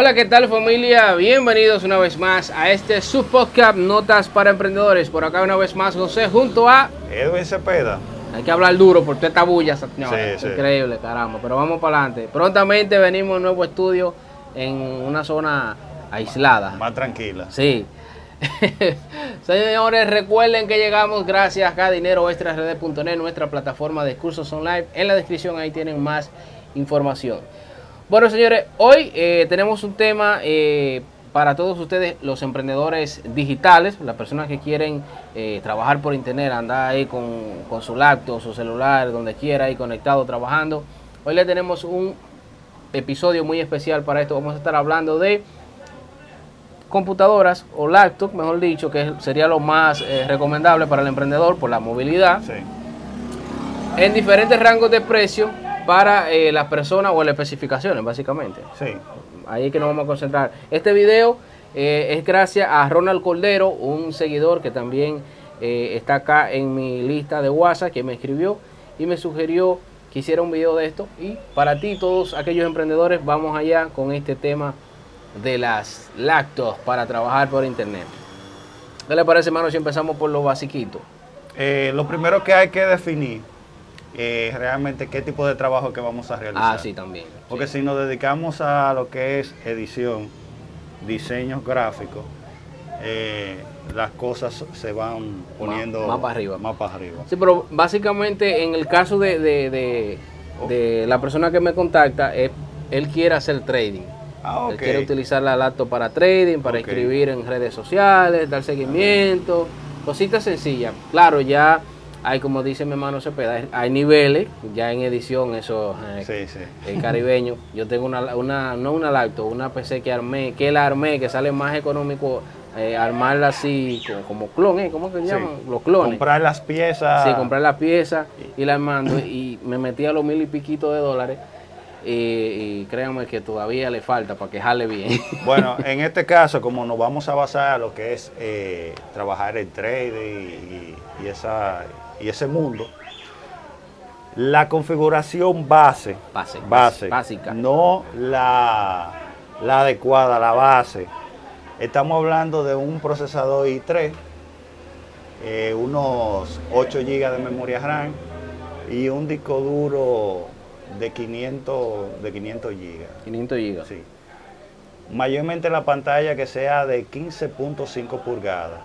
Hola, ¿qué tal familia? Bienvenidos una vez más a este subpodcast Notas para Emprendedores. Por acá una vez más José junto a... Edwin Cepeda. Hay que hablar duro por toda esta bulla, señores. Sí, sí. Increíble, caramba. Pero vamos para adelante. Prontamente venimos a un nuevo estudio en una zona aislada. Más tranquila. Sí. Señores, recuerden que llegamos gracias a Dinero Extra nuestra plataforma de cursos online. En la descripción ahí tienen más información. Bueno, señores, hoy eh, tenemos un tema eh, para todos ustedes, los emprendedores digitales, las personas que quieren eh, trabajar por internet, andar ahí con, con su laptop, su celular, donde quiera, ahí conectado, trabajando. Hoy le tenemos un episodio muy especial para esto. Vamos a estar hablando de computadoras o laptop, mejor dicho, que sería lo más eh, recomendable para el emprendedor por la movilidad, Sí. en diferentes rangos de precio para eh, las personas o las especificaciones, básicamente. Sí. Ahí es que nos vamos a concentrar. Este video eh, es gracias a Ronald Cordero, un seguidor que también eh, está acá en mi lista de WhatsApp, que me escribió y me sugirió que hiciera un video de esto. Y para ti, todos aquellos emprendedores, vamos allá con este tema de las lactos para trabajar por internet. ¿Qué le parece, hermano, si empezamos por lo basiquito? Eh, lo primero que hay que definir es realmente qué tipo de trabajo que vamos a realizar. Ah, sí, también. Porque Sí. si nos dedicamos a lo que es edición, diseños gráficos, eh, las cosas se van poniendo más para arriba. Más para arriba. Sí, pero básicamente en el caso de, de- de- de la persona que me contacta, es- él quiere hacer trading. Ah, Él ok. quiere utilizar la laptop para trading, para Ok. escribir en redes sociales, dar seguimiento, cositas sencillas. Claro, ya hay, como dice mi hermano Cepeda, hay niveles, ya en edición, eso eh, Sí, sí. el caribeño. Yo tengo una, una, no una laptop, una PC que armé, que la armé, que sale más económico eh, armarla así, como, como clon, ¿eh? ¿cómo que se Sí. llaman? Los clones. Comprar las piezas. Sí, comprar la pieza y la mando y me metí a los mil y piquito de dólares y, y créanme que todavía le falta para que jale bien. Bueno, en este caso, como nos vamos a basar a lo que es eh, trabajar el trading y, y esa, y ese mundo, la configuración base, Base, base básica. no la, la adecuada, la base. Estamos hablando de un procesador i3, eh, unos 8 GB de memoria RAM y un disco duro de 500, de 500 GB. 500 gigas. Sí. Mayormente la pantalla que sea de 15.5 pulgadas.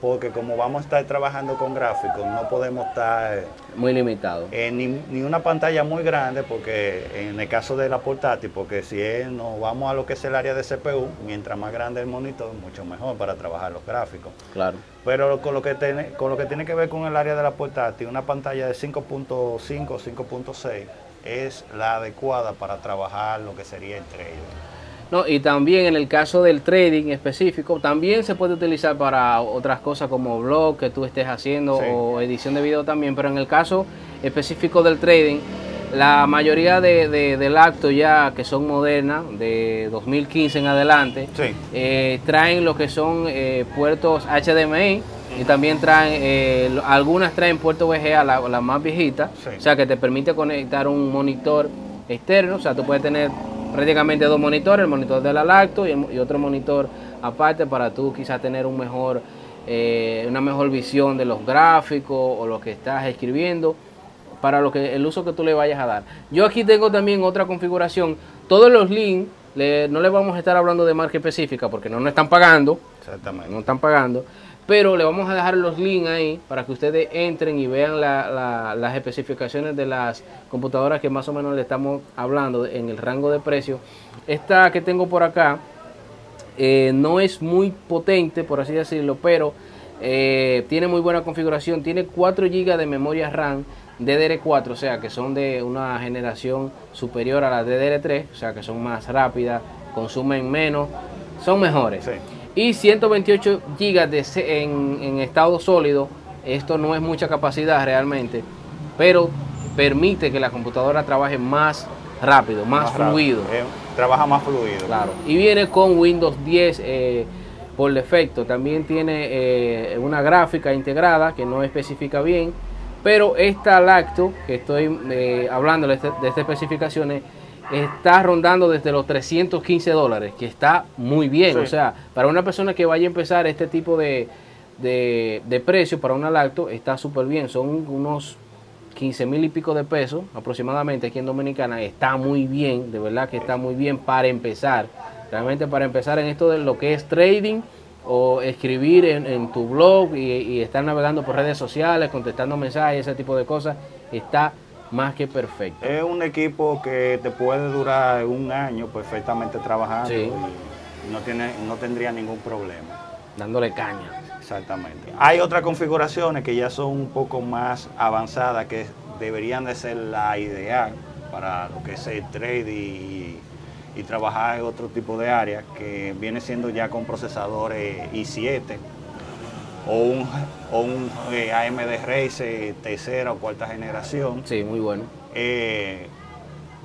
Porque como vamos a estar trabajando con gráficos, no podemos estar Muy limitado. en ni, ni una pantalla muy grande, porque en el caso de la portátil, porque si es- nos vamos a lo que es el área de CPU, mientras más grande el monitor, mucho mejor para trabajar los gráficos. Claro. Pero con lo que tiene, con lo que tiene que ver con el área de la portátil, una pantalla de 5.5, 5.6 es la adecuada para trabajar lo que sería el trading. No, y también en el caso del trading específico, también se puede utilizar para otras cosas como blog que tú estés haciendo Sí. o edición de video también, pero en el caso específico del trading, la mayoría de, de, del acto ya que son modernas, de 2015 en adelante, Sí. eh, traen lo que son eh, puertos HDMI y también traen, eh, algunas traen puerto VGA, la, la más viejita, Sí. o sea que te permite conectar un monitor externo, o sea, tú puedes tener prácticamente dos monitores, el monitor de la lacto y, el- y otro monitor aparte para tú quizás tener un mejor, eh, una mejor visión de los gráficos o lo que estás escribiendo para lo que el uso que tú le vayas a dar. Yo aquí tengo también otra configuración. Todos los links, le- no les vamos a estar hablando de marca específica porque no nos están pagando, Exactamente. no están pagando, pero le vamos a dejar los links ahí para que ustedes entren y vean la- la- las especificaciones de las computadoras que más o menos le estamos hablando en el rango de precio. Esta que tengo por acá eh, no es muy potente, por así decirlo, pero eh, tiene muy buena configuración. Tiene 4 GB de memoria RAM DDR4, o sea que son de una generación superior a la DDR3, o sea que son más rápidas, consumen menos, son mejores. Sí. Y 128 GB de, en, en estado sólido, esto no es mucha capacidad realmente, pero permite que la computadora trabaje más rápido, más, fluido. Eh, trabaja más fluido. Claro. Y viene con Windows 10 eh, por defecto. También tiene eh, una gráfica integrada que no especifica bien. Pero esta lacto que estoy hablando de, este- de estas especificaciones está rondando desde los 315 dólares, que está muy bien. Sí. O sea, para una persona que vaya a empezar este tipo de, de, de precio para una lacto, está súper bien. Son unos 15 mil y pico de pesos aproximadamente aquí en Dominicana. Está muy bien, de verdad que está muy bien para empezar. Realmente para empezar en esto de lo que es trading o escribir en, en tu blog y, y estar navegando por redes sociales, contestando mensajes, ese tipo de cosas, está más que perfecto. Es un equipo que te puede durar un año perfectamente trabajando Sí. y no, tiene, no tendría ningún problema. Dándole caña. Exactamente. Hay otras configuraciones que ya son un poco más avanzadas que deberían de ser la ideal para lo que es el trade y, y trabajar en otro tipo de áreas que viene siendo ya con procesadores i7 o un, o un eh, AMD Racer tercera o cuarta generación. Sí, muy bueno. Eh,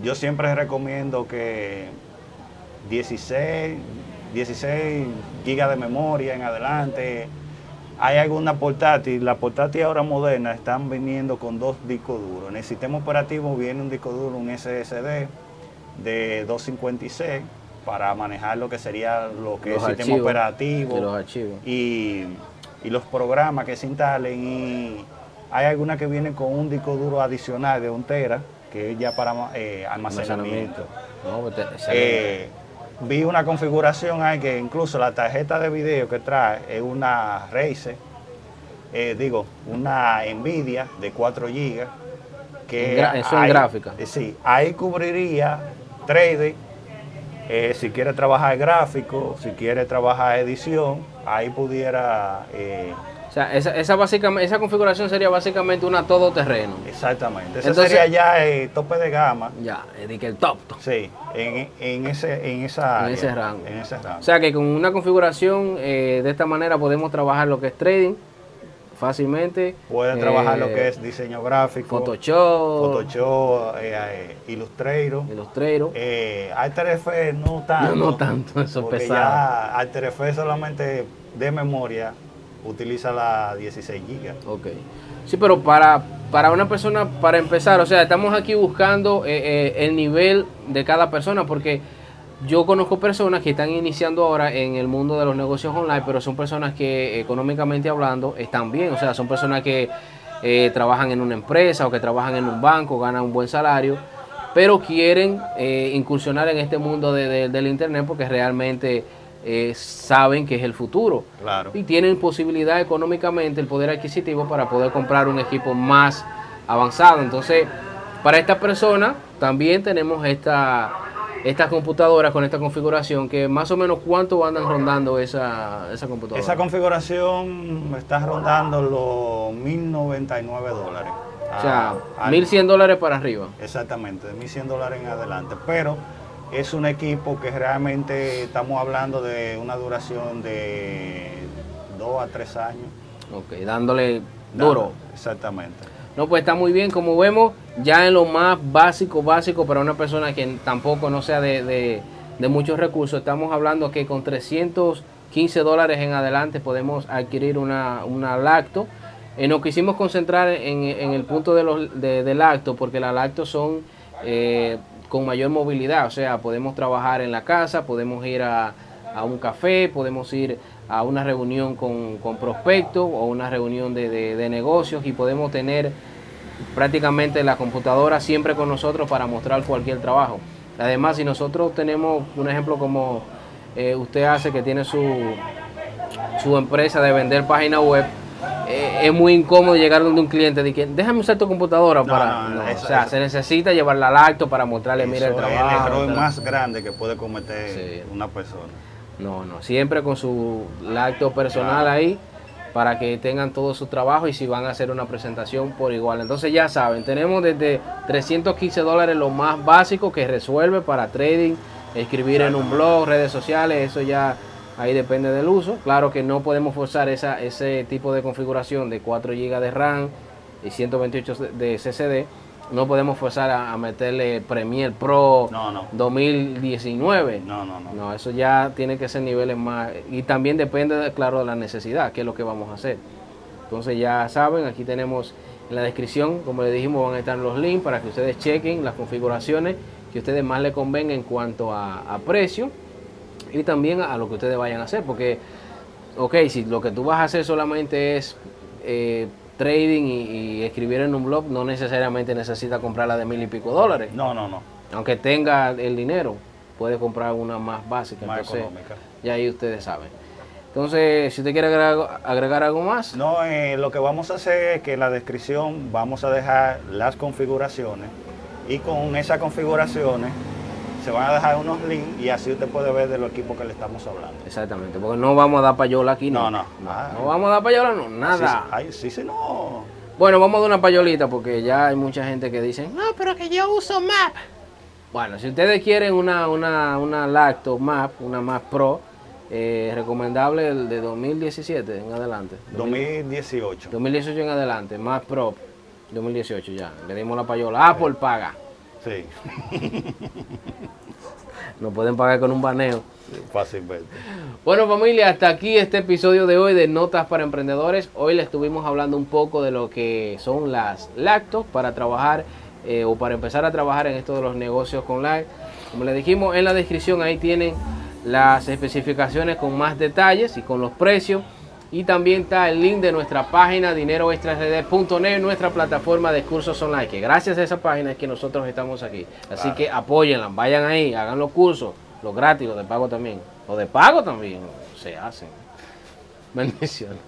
yo siempre recomiendo que 16, 16 gigas de memoria en adelante. Hay alguna portátil, las portátiles ahora modernas están viniendo con dos discos duros. En el sistema operativo viene un disco duro, un SSD de 256 para manejar lo que sería lo que Los es el sistema operativo de los archivos. y, y los programas que se instalen y hay algunas que vienen con un disco duro adicional de un tera que es ya para eh, almacenamiento. No, pues te-. Eh, vi una configuración ahí que incluso la tarjeta de video que trae es una Razer, eh, digo, una Nvidia de 4 GB. Que gra- eso en gráfica. sí, ahí cubriría trading, eh, si quiere trabajar gráfico, si quiere trabajar edición, ahí pudiera... eh, o sea, esa, esa, básicamente, esa configuración sería básicamente una todoterreno. exactamente. Ese Entonces- sería ya el tope de gama. Ya, que el top. top. Sí, en, en ese, en esa En área, ese rango. En ese rango. O sea que con una configuración eh, de esta manera podemos trabajar lo que es trading fácilmente. Pueden trabajar eh, lo que es diseño gráfico, Photoshop, Photoshop, eh, eh, Illustrator. Illustrator. Eh, After Effects no tanto. No, no tanto, eso es pesado. ya After Effects solamente de memoria utiliza la 16 GB. Ok. Sí, pero para, para una persona, para empezar, o sea, estamos aquí buscando eh, eh, el nivel de cada persona porque yo conozco personas que están iniciando ahora en el mundo de los negocios online, pero son personas que económicamente hablando están bien, o sea, son personas que eh, trabajan en una empresa o que trabajan en un banco, ganan un buen salario, pero quieren eh, incursionar en este mundo de- de- del Internet porque realmente eh, saben que es el futuro Claro. y tienen posibilidad económicamente el poder adquisitivo para poder comprar un equipo más avanzado. Entonces, para esta persona también tenemos esta estas computadoras con esta configuración que más o menos cuánto andan rondando esa, esa computadora. Esa configuración está rondando los 1099 dólares. o sea, Ah, al- 1100 dólares para arriba. Exactamente, de 1100 dólares en adelante. Pero es un equipo que realmente estamos hablando de una duración de 2 a 3 años. Ok, dándole duro. Exactamente. No, pues está muy bien. Como vemos, ya en lo más básico, básico para una persona que tampoco no sea de, de- muchos recursos, estamos hablando que con 315 dólares en adelante podemos adquirir una, una lacto. Eh, nos quisimos concentrar en, en el punto de los, de, de lacto, porque las lactos son eh, con mayor movilidad, o sea, podemos trabajar en la casa, podemos ir a, a un café, podemos ir a una reunión con, con prospectos o una reunión de, de- de negocios y podemos tener prácticamente la computadora siempre con nosotros para mostrar cualquier trabajo. Además, si nosotros tenemos un ejemplo como eh, usted hace que tiene su, su empresa de vender página web, eh, es muy incómodo llegar donde un cliente y que déjame usar tu computadora para... no, no, eso- o sea, eso- se necesita llevarla al acto para mostrarle, mira el Eso es el trabajo. error más grande que puede cometer Sí. una persona. No, no, siempre con su lacto personal ahí para que tengan todo su trabajo y si van a hacer una presentación por igual. Entonces ya saben, tenemos desde 315 dólares lo más básico que resuelve para trading, escribir en un blog, redes sociales, eso ya ahí depende del uso. Claro que no podemos forzar esa, ese tipo de configuración de 4 GB de RAM y 128 de CCD. No podemos forzar a, a meterle Premiere Pro No, no. 2019. No, no, no. No, eso ya tiene que ser niveles más. Y también depende, de, claro, de la necesidad, qué es lo que vamos a hacer. Entonces ya saben, aquí tenemos en la descripción, como les dijimos, van a estar los links para que ustedes chequen las configuraciones que a ustedes más les convenga en cuanto a, a precio y también a, lo que ustedes vayan a hacer. Porque, ok, si lo que tú vas a hacer solamente es eh, trading y, y escribir en un blog, no necesariamente necesita comprarla de mil y pico dólares. No, no, no. Aunque tenga el dinero, puede comprar una más básica. Más entonces, económica. Ya ahí ustedes saben. Entonces, si usted quiere agregar, agregar algo más, No, eh, lo que vamos a hacer es que en la descripción vamos a dejar las configuraciones y con esas configuraciones se van a dejar unos links y así usted puede ver de los equipos que le estamos hablando. exactamente, porque no vamos a dar payola aquí, no. No, no. Ah. No vamos a dar payola, no, nada. Sí, ay, sí, sí, no. Bueno, vamos a dar una payolita porque ya hay mucha gente que dice, no, pero que yo uso Map. Bueno, si ustedes quieren una, una, una Lacto Map, una Map Pro, eh, recomendable el de 2017 en adelante. 2018. 2018 en adelante, Map Pro 2018 ya. Le dimos la payola. Apple paga. Sí, Nos pueden pagar con un baneo. fácilmente. Bueno familia, hasta aquí este episodio de hoy de Notas para Emprendedores. Hoy les estuvimos hablando un poco de lo que son las lactos para trabajar eh, o para empezar a trabajar en esto de los negocios online. Como les dijimos en la descripción, ahí tienen las especificaciones con más detalles y con los precios. Y también está el link de nuestra página dineroextrasd.net, nuestra plataforma de cursos online, que gracias a esa página es que nosotros estamos aquí. Así Claro. que apóyenla, vayan ahí, hagan los cursos, los gratis, los de pago también. Los de pago también se hacen. Bendiciones.